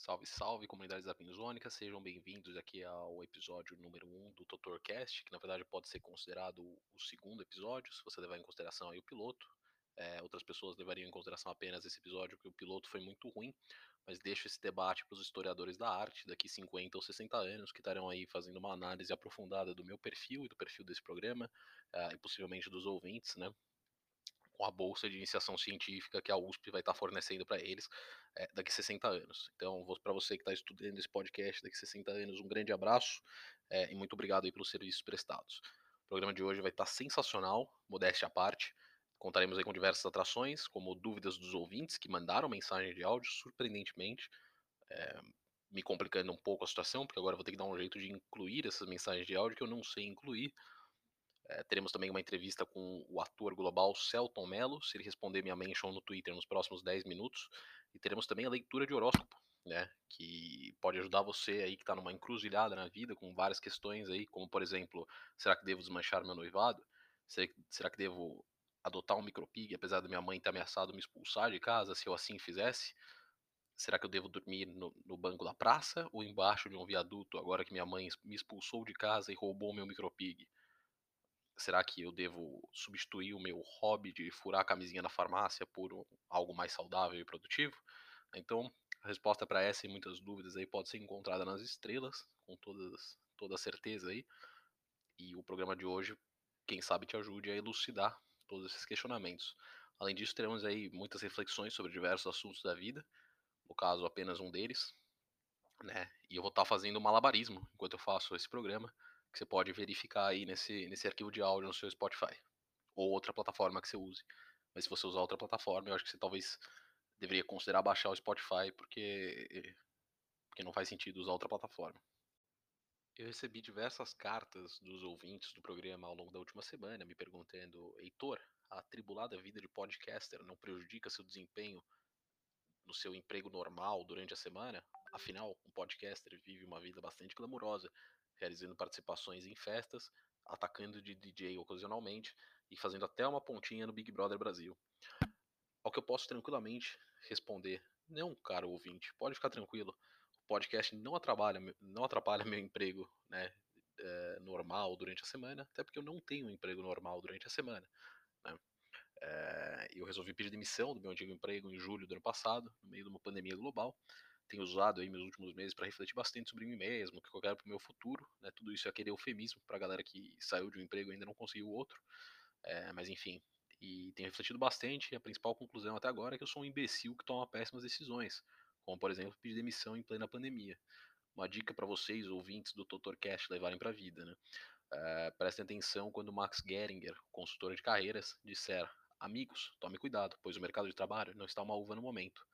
Salve, salve, comunidade zapinzônica, sejam bem-vindos aqui ao episódio número 1 um do Totorcast, que na verdade pode ser considerado o segundo episódio, se você levar em consideração aí o piloto. É, outras pessoas levariam em consideração apenas esse episódio, porque o piloto foi muito ruim, mas deixo esse debate para os historiadores da arte daqui 50 ou 60 anos, que estarão aí fazendo uma análise aprofundada do meu perfil e do perfil desse programa, uh, e possivelmente dos ouvintes, né? Com a bolsa de iniciação científica que a USP vai estar fornecendo para eles é, daqui 60 anos. Então, para você que está estudando esse podcast daqui 60 anos, um grande abraço é, e muito obrigado aí pelos serviços prestados. O programa de hoje vai estar sensacional, modéstia à parte. Contaremos aí com diversas atrações, como dúvidas dos ouvintes que mandaram mensagem de áudio, surpreendentemente, é, me complicando um pouco a situação, porque agora vou ter que dar um jeito de incluir essas mensagens de áudio que eu não sei incluir. É, teremos também uma entrevista com o ator global Celton Mello, se ele responder minha mention no Twitter nos próximos 10 minutos. E teremos também a leitura de horóscopo, né? Que pode ajudar você aí que está numa encruzilhada na vida, com várias questões aí, como por exemplo, será que devo desmanchar meu noivado? Será que devo adotar um micropig, apesar da minha mãe ter ameaçado me expulsar de casa se eu assim fizesse? Será que eu devo dormir no, no, banco da praça ou embaixo de um viaduto agora que minha mãe me expulsou de casa e roubou meu micropig? Será que eu devo substituir o meu hobby de furar a camisinha na farmácia por um, algo mais saudável e produtivo? Então, a resposta para essa e muitas dúvidas aí pode ser encontrada nas estrelas, com todas, toda certeza aí. E o programa de hoje, quem sabe, te ajude a elucidar todos esses questionamentos. Além disso, teremos aí muitas reflexões sobre diversos assuntos da vida, no caso, apenas um deles, né? E eu vou estar tá fazendo malabarismo enquanto eu faço esse programa, que você pode verificar aí nesse, nesse arquivo de áudio no seu Spotify, ou outra plataforma que você use. Mas se você usar outra plataforma, eu acho que você talvez deveria considerar baixar o Spotify, porque, porque não faz sentido usar outra plataforma. Eu recebi diversas cartas dos ouvintes do programa ao longo da última semana, me perguntando: Heitor, a atribulada vida de podcaster não prejudica seu desempenho no seu emprego normal durante a semana? Afinal, um podcaster vive uma vida bastante glamurosa, realizando participações em festas, atacando de DJ ocasionalmente e fazendo até uma pontinha no Big Brother Brasil. Ao que eu posso tranquilamente responder: não, caro ouvinte, pode ficar tranquilo podcast não atrapalha, não atrapalha meu emprego né, é, normal durante a semana, até porque eu não tenho um emprego normal durante a semana. Né? É, eu resolvi pedir demissão do meu antigo emprego em julho do ano passado, no meio de uma pandemia global. Tenho usado aí meus últimos meses para refletir bastante sobre mim mesmo, o que eu quero para o meu futuro. Né? Tudo isso é aquele eufemismo para a galera que saiu de um emprego e ainda não conseguiu outro. É, mas enfim, e tenho refletido bastante. E a principal conclusão até agora é que eu sou um imbecil que toma péssimas decisões como por exemplo pedir demissão em plena pandemia. Uma dica para vocês, ouvintes do TotorCast, levarem para a vida. Né? Uh, prestem atenção quando Max Geringer, consultor de carreiras, disser: Amigos, tome cuidado, pois o mercado de trabalho não está uma uva no momento.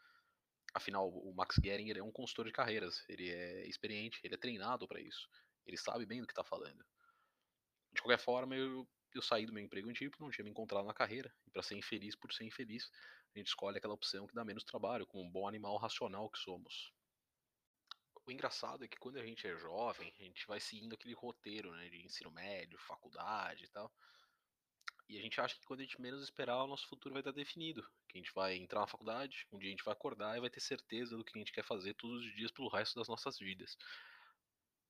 Afinal, o Max Geringer é um consultor de carreiras, ele é experiente, ele é treinado para isso, ele sabe bem do que está falando. De qualquer forma, eu, eu saí do meu emprego antigo, não tinha me encontrado na carreira, e para ser infeliz por ser infeliz, a gente escolhe aquela opção que dá menos trabalho, como um bom animal racional que somos. O engraçado é que quando a gente é jovem, a gente vai seguindo aquele roteiro né, de ensino médio, faculdade e tal. E a gente acha que quando a gente menos esperar, o nosso futuro vai estar definido. Que a gente vai entrar na faculdade, um dia a gente vai acordar e vai ter certeza do que a gente quer fazer todos os dias pelo resto das nossas vidas.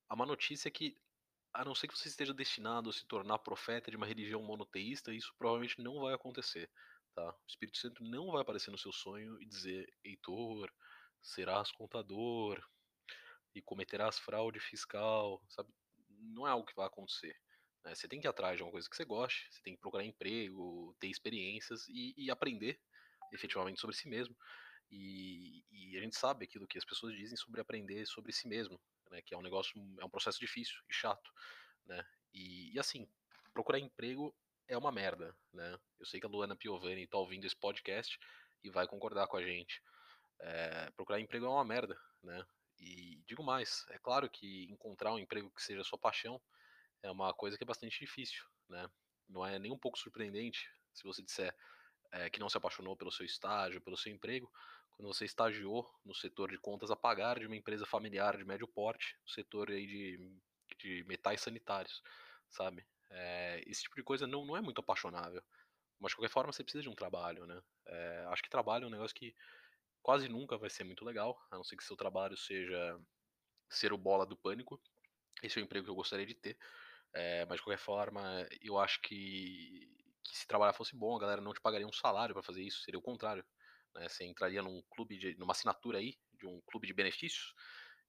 A má notícia é que, a não ser que você esteja destinado a se tornar profeta de uma religião monoteísta, isso provavelmente não vai acontecer. Tá? O Espírito Santo não vai aparecer no seu sonho e dizer: Heitor, serás contador e cometerás fraude fiscal, sabe? Não é algo que vai acontecer. Né? Você tem que ir atrás de uma coisa que você goste, você tem que procurar emprego, ter experiências e, e aprender efetivamente sobre si mesmo. E, e, a gente sabe aquilo que as pessoas dizem sobre aprender sobre si mesmo, né? Que é um negócio, é um processo difícil e chato, né? E, e assim, procurar emprego é uma merda, né? Eu sei que a Luana Piovani está ouvindo esse podcast e vai concordar com a gente. É, procurar emprego é uma merda, né? E digo mais, é claro que encontrar um emprego que seja sua paixão é uma coisa que é bastante difícil, né? Não é nem um pouco surpreendente se você disser é, que não se apaixonou pelo seu estágio, pelo seu emprego, quando você estagiou no setor de contas a pagar de uma empresa familiar de médio porte, no setor aí de, de metais sanitários, sabe? É, esse tipo de coisa não, não é muito apaixonável. Mas de qualquer forma você precisa de um trabalho, né? É, acho que trabalho é um negócio que quase nunca vai ser muito legal, a não ser que seu trabalho seja ser o bola do pânico. Esse é o emprego que eu gostaria de ter. É, mas de qualquer forma, eu acho que, que, se trabalhar fosse bom, a galera não te pagaria um salário para fazer isso, seria o contrário. Né? Você entraria num clube, de, numa assinatura aí, de um clube de benefícios,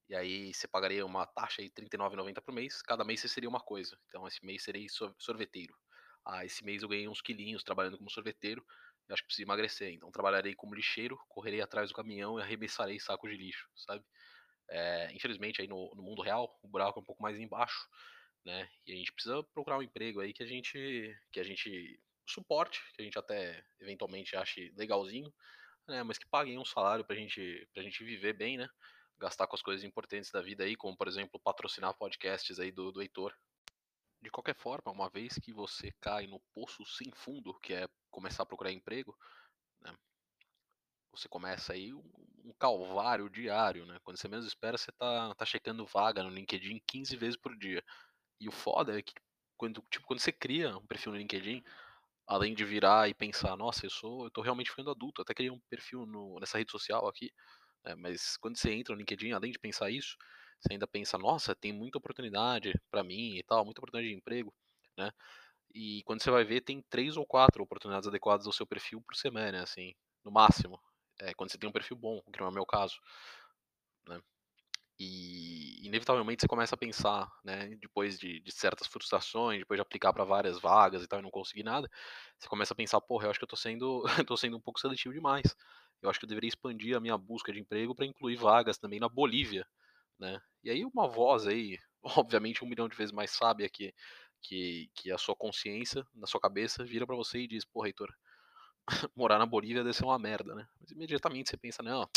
e aí você pagaria uma taxa aí R$39,90 por mês, cada mês você seria uma coisa. Então esse mês seria sorveteiro. Ah, esse mês eu ganhei uns quilinhos trabalhando como sorveteiro, eu acho que preciso emagrecer. Então trabalharei como lixeiro, correrei atrás do caminhão e arremessarei sacos de lixo, sabe? É, infelizmente aí no, no, mundo real o buraco é um pouco mais embaixo, né? E a gente precisa procurar um emprego aí que a gente que a gente suporte, que a gente até eventualmente ache legalzinho, né? Mas que paguem um salário pra gente pra gente viver bem, né? Gastar com as coisas importantes da vida aí, como por exemplo patrocinar podcasts aí do, do Heitor. De qualquer forma, uma vez que você cai no poço sem fundo, que é começar a procurar emprego, né? você começa aí um, calvário diário, né? Quando você menos espera, você tá, tá checando vaga no LinkedIn 15 vezes por dia. E o foda é que quando, tipo, quando você cria um perfil no LinkedIn, além de virar e pensar, nossa, eu sou, eu tô realmente ficando adulto, até criei um perfil no, nessa rede social aqui, né? mas quando você entra no LinkedIn, além de pensar isso, você ainda pensa, nossa, tem muita oportunidade para mim e tal, muita oportunidade de emprego, né? E quando você vai ver, tem três ou quatro oportunidades adequadas ao seu perfil por semana, assim, no máximo é, quando você tem um perfil bom, que não é o meu caso. Né? E inevitavelmente você começa a pensar, né, depois de, de certas frustrações, depois de aplicar para várias vagas e tal e não conseguir nada, você começa a pensar, porra, eu acho que eu tô sendo, tô sendo um pouco seletivo demais. Eu acho que eu deveria expandir a minha busca de emprego para incluir vagas também na Bolívia, né? E aí uma voz aí, obviamente um milhão de vezes mais sábia que que, que a sua consciência, na sua cabeça, vira para você e diz, porra, Heitor, morar na Bolívia deve ser uma merda, né? Mas imediatamente você pensa, não,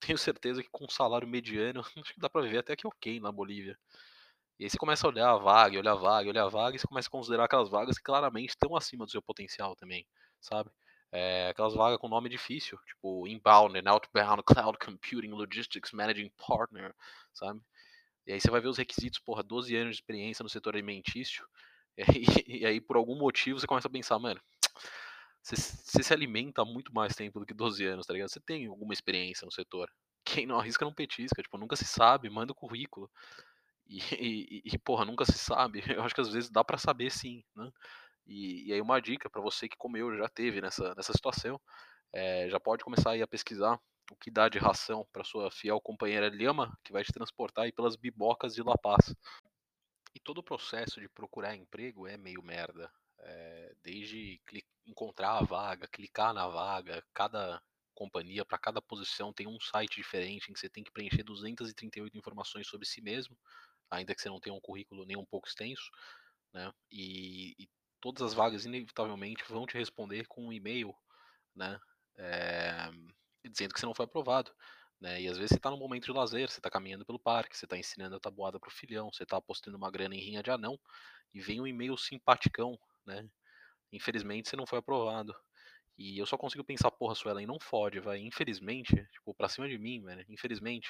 tenho certeza que com um salário mediano, acho que dá pra viver até que ok na Bolívia. E aí você começa a olhar a vaga, olhar a vaga, olhar a vaga, e você começa a considerar aquelas vagas que claramente estão acima do seu potencial também, sabe? É, aquelas vagas com nome difícil, tipo Inbound and Outbound Cloud Computing Logistics Managing Partner, sabe? E aí você vai ver os requisitos, porra, 12 anos de experiência no setor alimentício, e aí, e aí por algum motivo você começa a pensar, mano, você, se alimenta há muito mais tempo do que 12 anos, tá ligado? Você tem alguma experiência no setor. Quem não arrisca não petisca, tipo, nunca se sabe, manda o currículo. E, e, e, porra, nunca se sabe. Eu acho que às vezes dá para saber sim, né? E, e, aí uma dica para você que como eu já teve nessa, nessa situação, é, já pode começar aí a pesquisar o que dá de ração para sua fiel companheira Lhama, que vai te transportar aí pelas bibocas de La Paz. E todo o processo de procurar emprego é meio merda. É, desde encontrar a vaga, clicar na vaga, cada companhia, para cada posição tem um site diferente em que você tem que preencher 238 informações sobre si mesmo, ainda que você não tenha um currículo nem um pouco extenso, né? E, e todas as vagas inevitavelmente vão te responder com um e-mail, né? É, dizendo que você não foi aprovado. Né? E às vezes você está num momento de lazer, você está caminhando pelo parque, você está ensinando a tabuada para o filhão, você está apostando uma grana em rinha de anão, e vem um e-mail simpaticão, né? Infelizmente você não foi aprovado. E eu só consigo pensar, porra, Suelen, não fode, vai. Infelizmente, tipo, pra cima de mim, velho. Infelizmente.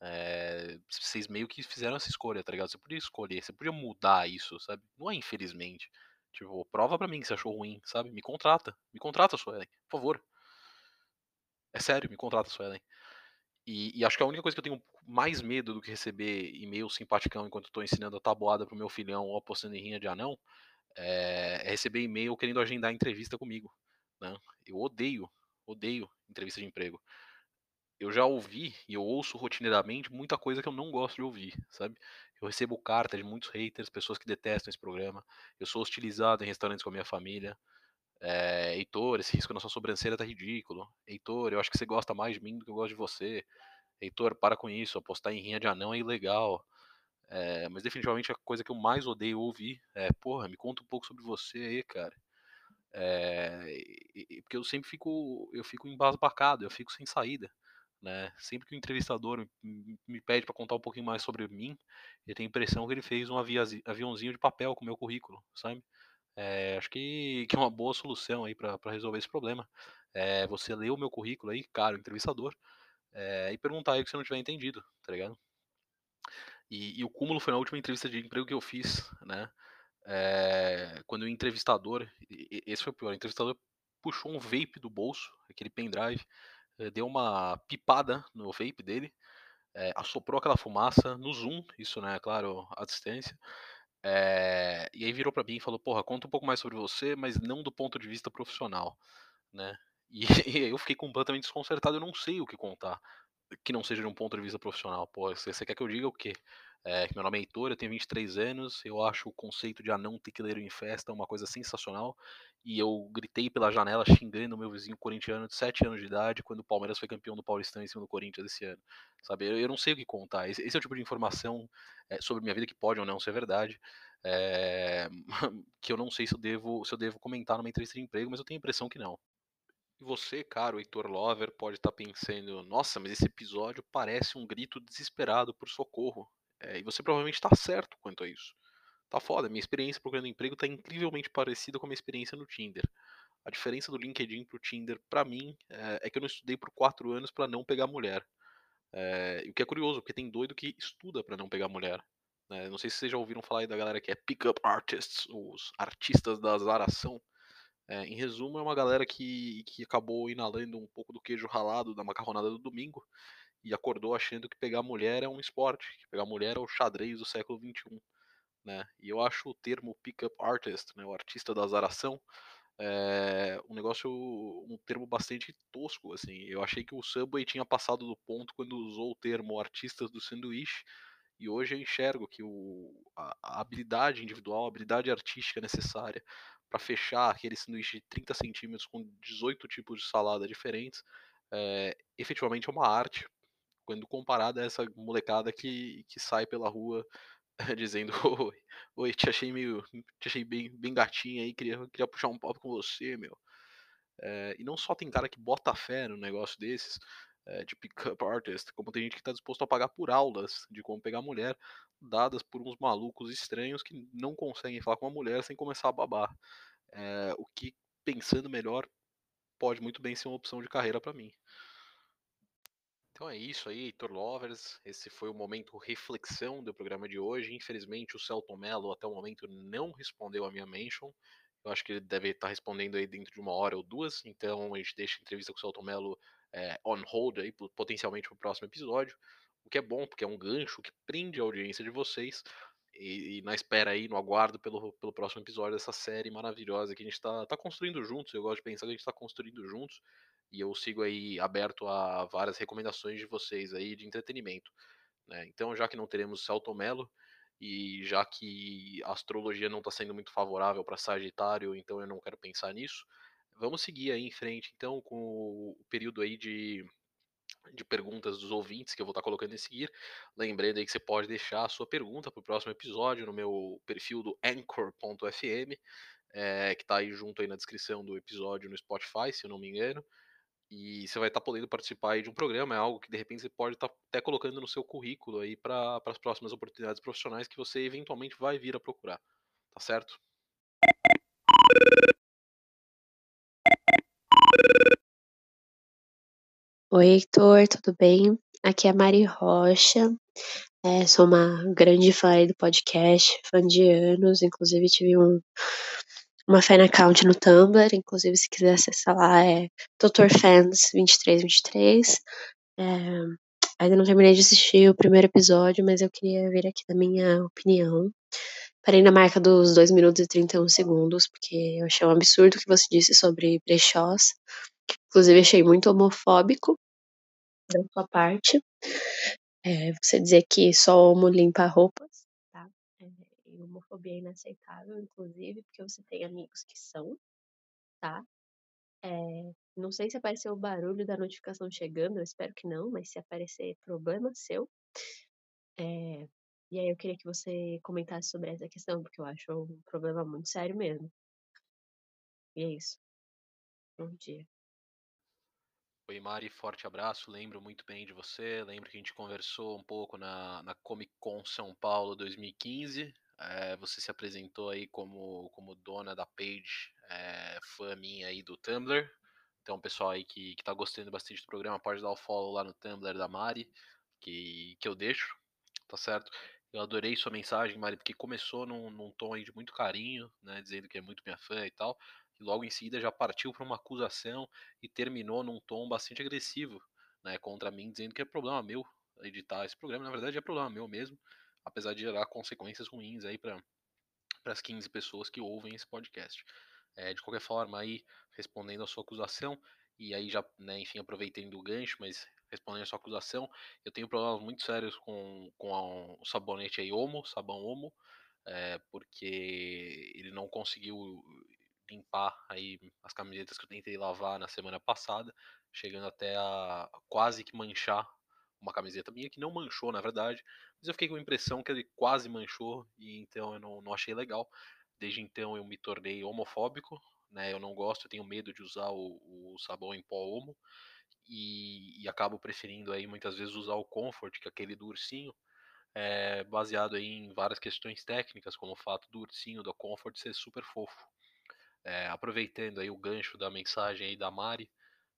É, vocês meio que fizeram essa escolha, tá ligado? Você podia escolher, você podia mudar isso, sabe? Não é infelizmente. Tipo, prova pra mim que você achou ruim, sabe? Me contrata. Me contrata, Suelen, por favor. É sério, me contrata, Suelen. E, e, acho que a única coisa que eu tenho mais medo do que receber e-mail simpaticão enquanto eu tô ensinando a tabuada pro meu filhão ou apostando em rinha de anão é, é receber e-mail querendo agendar entrevista comigo. Né? Eu odeio, odeio entrevista de emprego. Eu já ouvi e eu ouço rotineiramente muita coisa que eu não gosto de ouvir, sabe? Eu recebo carta de muitos haters, pessoas que detestam esse programa. Eu sou hostilizado em restaurantes com a minha família. É, Heitor, esse risco na sua sobrancelha tá ridículo. Heitor, eu acho que você gosta mais de mim do que eu gosto de você. Heitor, para com isso, apostar em rinha de anão é ilegal. É, mas definitivamente a coisa que eu mais odeio ouvir é, porra, me conta um pouco sobre você aí, cara. É, e, porque eu sempre fico, eu fico embasbacado, eu fico sem saída. Né? Sempre que o entrevistador me, pede para contar um pouquinho mais sobre mim, eu tenho a impressão que ele fez um aviãozinho de papel com o meu currículo, sabe? É, acho que, que é uma boa solução aí para resolver esse problema. É você ler o meu currículo aí, cara, o entrevistador, é, e perguntar aí o que você não tiver entendido, tá ligado? E, e, o cúmulo foi na última entrevista de emprego que eu fiz, né? É, quando o entrevistador, esse foi o pior, o entrevistador puxou um vape do bolso, aquele pendrive, eh, deu uma pipada no vape dele, é, assoprou aquela fumaça no Zoom, isso, né, claro, à distância. É, e aí virou para mim e falou: Porra, conta um pouco mais sobre você, mas não do ponto de vista profissional, né? E, e eu fiquei completamente desconcertado, eu não sei o que contar que não seja de um ponto de vista profissional. Pô, você, quer que eu diga o quê? É, meu nome é Heitor, eu tenho 23 anos, eu acho o conceito de anão tequileiro em festa uma coisa sensacional, e eu gritei pela janela xingando o meu vizinho corintiano de 7 anos de idade quando o Palmeiras foi campeão do Paulistão em cima do Corinthians esse ano, sabe? Eu, eu não sei o que contar, esse, esse, é o tipo de informação é, sobre minha vida que pode ou não ser verdade, é, que eu não sei se eu, devo, se eu devo comentar numa entrevista de emprego, mas eu tenho a impressão que não. E você, caro Heitor Lover, pode estar tá pensando: nossa, mas esse episódio parece um grito desesperado por socorro. É, e você provavelmente está certo quanto a isso. Tá foda, minha experiência procurando emprego tá incrivelmente parecida com a minha experiência no Tinder. A diferença do LinkedIn pro Tinder, para mim, é, é, que eu não estudei por quatro anos para não pegar mulher. É, o que é curioso, porque tem doido que estuda para não pegar mulher. Né? Não sei se vocês já ouviram falar aí da galera que é Pickup Artists, os artistas da azaração. É, em resumo, é uma galera que, que acabou inalando um pouco do queijo ralado da macarronada do domingo e acordou achando que pegar mulher é um esporte, que pegar mulher é o xadrez do século XXI. Né? E eu acho o termo pickup artist, né, o artista da azaração, é um negócio, um termo bastante tosco, assim. Eu achei que o Subway tinha passado do ponto quando usou o termo artistas do sanduíche, e hoje eu enxergo que o, a, a habilidade individual, a habilidade artística necessária para fechar aquele sanduíche de 30 centímetros com 18 tipos de salada diferentes, é, efetivamente é uma arte, quando comparada a essa molecada que, que sai pela rua dizendo oi, oi, te achei meio, te achei bem, bem gatinha aí, queria, queria puxar um papo com você, meu. É, e não só tem cara que bota fé no negócio desses, é, de pick-up artist, como tem gente que está disposto a pagar por aulas de como pegar mulher, dadas por uns malucos estranhos que não conseguem falar com uma mulher sem começar a babar. É, o que, pensando melhor, pode muito bem ser uma opção de carreira para mim. Então é isso aí, Heitor Lovers. Esse foi o momento reflexão do programa de hoje. Infelizmente, o Celton Mello até o momento não respondeu a minha mention. Eu acho que ele deve estar respondendo aí dentro de uma hora ou duas. Então a gente deixa a entrevista com o Celton Mello é, on hold aí, potencialmente para o próximo episódio. O que é bom, porque é um gancho que prende a audiência de vocês. E, e, na espera aí, no aguardo pelo, pelo próximo episódio dessa série maravilhosa que a gente está tá construindo juntos. Eu gosto de pensar que a gente está construindo juntos. E eu sigo aí aberto a várias recomendações de vocês aí de entretenimento. Né? Então, já que não teremos Celto Melo, e já que a astrologia não está sendo muito favorável para Sagitário, então eu não quero pensar nisso. Vamos seguir aí em frente, então, com o período aí de, de perguntas dos ouvintes que eu vou estar colocando em seguir. Lembrando aí que você pode deixar a sua pergunta para o próximo episódio no meu perfil do anchor.fm, é, que está aí junto aí na descrição do episódio no Spotify, se eu não me engano. E você vai estar podendo participar aí de um programa, é algo que de repente você pode estar até colocando no seu currículo aí para as próximas oportunidades profissionais que você eventualmente vai vir a procurar. Tá certo? Oi, Heitor, tudo bem? Aqui é a Mari Rocha. É, sou uma grande fã do podcast, fã de anos. Inclusive, tive um, uma fan account no Tumblr, inclusive se quiser acessar lá é doutorfans2323. É, ainda não terminei de assistir o primeiro episódio, mas eu queria vir aqui da minha opinião. Parei na marca dos 2 minutos e 31 segundos, porque eu achei um absurdo o que você disse sobre brechós. Inclusive, achei muito homofóbico da sua parte. É, você dizer que só homo limpa roupas homofobia é inaceitável, inclusive, porque você tem amigos que são, tá? É, não sei se apareceu o barulho da notificação chegando, eu espero que não, mas se aparecer, problema seu. É, e aí eu queria que você comentasse sobre essa questão, porque eu acho um problema muito sério mesmo. E é isso. Bom dia. Oi, Mari, forte abraço. Lembro muito bem de você. Lembro que a gente conversou um pouco na, na Comic Con São Paulo 2015. É, você se apresentou aí como, como dona da page, é, fã minha aí do Tumblr. Então, pessoal aí que, que tá gostando bastante do programa, pode dar o follow lá no Tumblr da Mari, que, que eu deixo, tá certo? Eu adorei sua mensagem, Mari, porque começou num, num tom de muito carinho, né, dizendo que é muito minha fã e tal. Logo em seguida já partiu para uma acusação e terminou num tom bastante agressivo né, contra mim, dizendo que é problema meu editar esse programa. Na verdade, é problema meu mesmo, apesar de gerar consequências ruins aí para as 15 pessoas que ouvem esse podcast. É, de qualquer forma, aí, respondendo a sua acusação, e aí já, né, enfim, aproveitando o gancho, mas respondendo a sua acusação, eu tenho problemas muito sérios com, com a, o sabonete aí Omo, sabão Omo, é, porque ele não conseguiu limpar aí as camisetas que eu tentei lavar na semana passada, chegando até a quase que manchar uma camiseta minha que não manchou, na verdade, mas eu fiquei com a impressão que ele quase manchou e então eu não, não achei legal. Desde então eu me tornei homofóbico, né? Eu não gosto, eu tenho medo de usar o, o sabão em pó homo e, e, acabo preferindo aí muitas vezes usar o Comfort, que é aquele do ursinho, é, baseado aí em várias questões técnicas, como o fato do ursinho da Comfort ser super fofo. É, aproveitando aí o gancho da mensagem aí da Mari,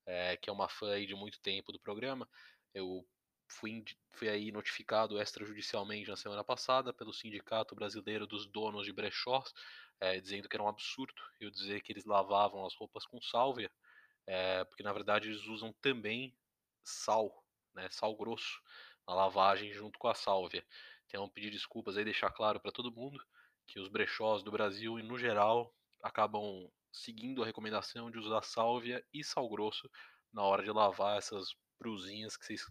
é, que é uma fã aí de muito tempo do programa, eu fui, fui aí notificado extrajudicialmente na semana passada pelo Sindicato Brasileiro dos Donos de Brechós, é, dizendo que era um absurdo eu dizer que eles lavavam as roupas com sálvia, porque na verdade eles usam também sal, né, sal grosso, na lavagem junto com a sálvia. Então pedir desculpas aí, deixar claro para todo mundo que os brechós do Brasil e no geral acabam seguindo a recomendação de usar sálvia e sal grosso na hora de lavar essas brusinhas que vocês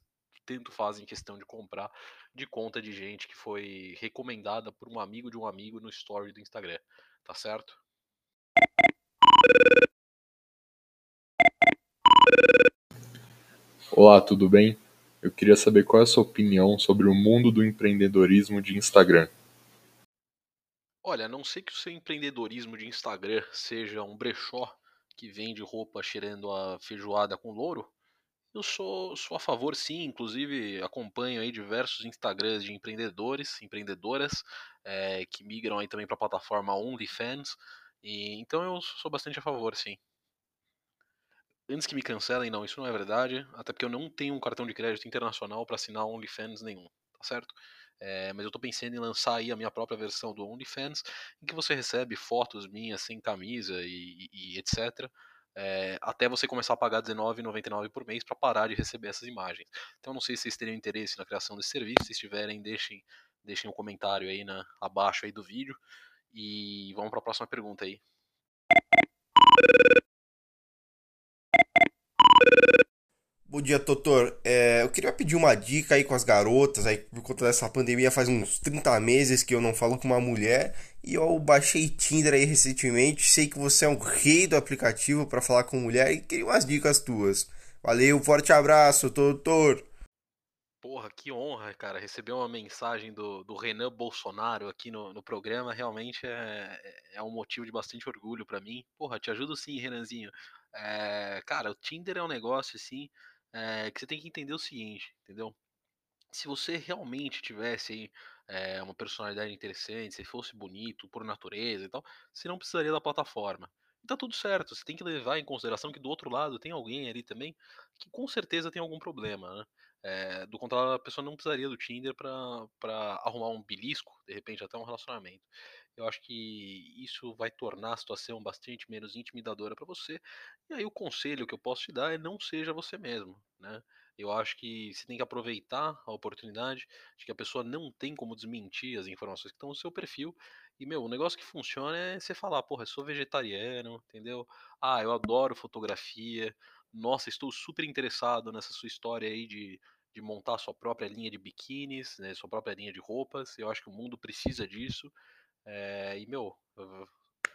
tanto fazem questão de comprar de conta de gente que foi recomendada por um amigo de um amigo no story do Instagram, tá certo? Olá, tudo bem? Eu queria saber qual é a sua opinião sobre o mundo do empreendedorismo de Instagram. Olha, a não sei que o seu empreendedorismo de Instagram seja um brechó que vende roupa cheirando a feijoada com louro, eu sou, sou a favor, sim. Inclusive, acompanho aí diversos Instagrams de empreendedores, empreendedoras, é, que migram aí também para a plataforma OnlyFans. E, então, eu sou bastante a favor, sim. Antes que me cancelem, não, isso não é verdade. Até porque eu não tenho um cartão de crédito internacional para assinar OnlyFans nenhum, tá certo? É, mas eu estou pensando em lançar aí a minha própria versão do OnlyFans, em que você recebe fotos minhas sem camisa e, e, e etc é, até você começar a pagar R$19,99 por mês para parar de receber essas imagens. Então não sei se vocês teriam interesse na criação desse serviço, se tiverem, deixem, deixem um comentário aí na, abaixo aí do vídeo. E vamos para a próxima pergunta aí. Bom dia, doutor. É, eu queria pedir uma dica aí com as garotas, aí por conta dessa pandemia faz uns 30 meses que eu não falo com uma mulher e eu baixei Tinder aí recentemente. Sei que você é um rei do aplicativo para falar com mulher e queria umas dicas tuas. Valeu, forte abraço, doutor. Porra, que honra, cara, receber uma mensagem do, do Renan Bolsonaro aqui no, no programa realmente é, é, é um motivo de bastante orgulho para mim. Porra, te ajudo sim, Renanzinho. É, cara, o Tinder é um negócio assim é, que você tem que entender o seguinte, entendeu? Se você realmente tivesse aí, é, uma personalidade interessante, se fosse bonito por natureza e tal, você não precisaria da plataforma. E tá tudo certo, você tem que levar em consideração que do outro lado tem alguém ali também que com certeza tem algum problema, né? É, do contrário, a pessoa não precisaria do Tinder para arrumar um belisco, de repente até um relacionamento. Eu acho que isso vai tornar a situação bastante menos intimidadora para você. E aí o conselho que eu posso te dar é não seja você mesmo, né? Eu acho que você tem que aproveitar a oportunidade de que a pessoa não tem como desmentir as informações que estão no seu perfil. E, meu, o negócio que funciona é você falar, porra, eu sou vegetariano, entendeu? Ah, eu adoro fotografia. Nossa, estou super interessado nessa sua história aí de, de montar sua própria linha de biquínis, né, sua própria linha de roupas. Eu acho que o mundo precisa disso. É, e, meu,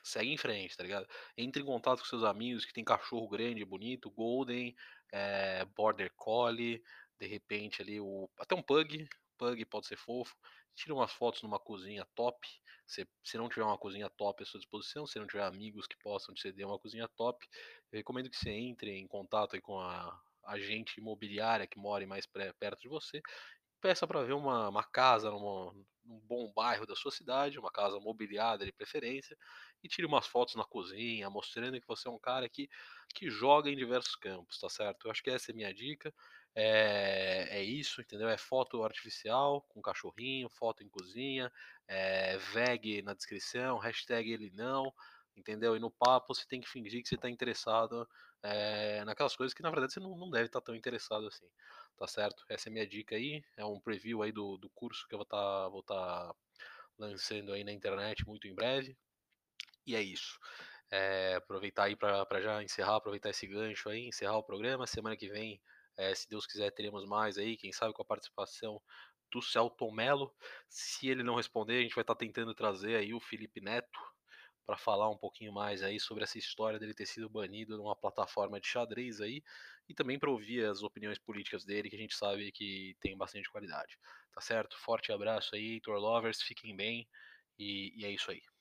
segue em frente, tá ligado? Entre em contato com seus amigos que tem cachorro grande, bonito, golden, é, border collie, de repente ali o até um pug, pug pode ser fofo. Tira umas fotos numa cozinha top. Se, se não tiver uma cozinha top à sua disposição, se não tiver amigos que possam te ceder uma cozinha top, eu recomendo que você entre em contato com a agente imobiliária que mora mais perto de você peça para ver uma, uma casa numa, num bom bairro da sua cidade, uma casa mobiliada de preferência, e tire umas fotos na cozinha, mostrando que você é um cara que, que joga em diversos campos, tá certo? Eu acho que essa é a minha dica. É, é isso, entendeu? É foto artificial com cachorrinho, foto em cozinha, é, veg na descrição, hashtag ele não, entendeu? E no papo você tem que fingir que você está interessado é, naquelas coisas que na verdade você não, não deve estar tá tão interessado assim, tá certo? Essa é minha dica aí, é um preview aí do, do curso que eu vou estar tá, vou tá lançando aí na internet muito em breve. E é isso. É, aproveitar aí para já encerrar, aproveitar esse gancho aí, encerrar o programa. Semana que vem, é, se Deus quiser, teremos mais aí, quem sabe com a participação do Celton Mello. Se ele não responder, a gente vai estar tá tentando trazer aí o Felipe Neto para falar um pouquinho mais aí sobre essa história dele ter sido banido numa plataforma de xadrez aí e também para ouvir as opiniões políticas dele que a gente sabe que tem bastante qualidade. Tá certo? Forte abraço aí, Heitor Lovers, fiquem bem e, e é isso aí.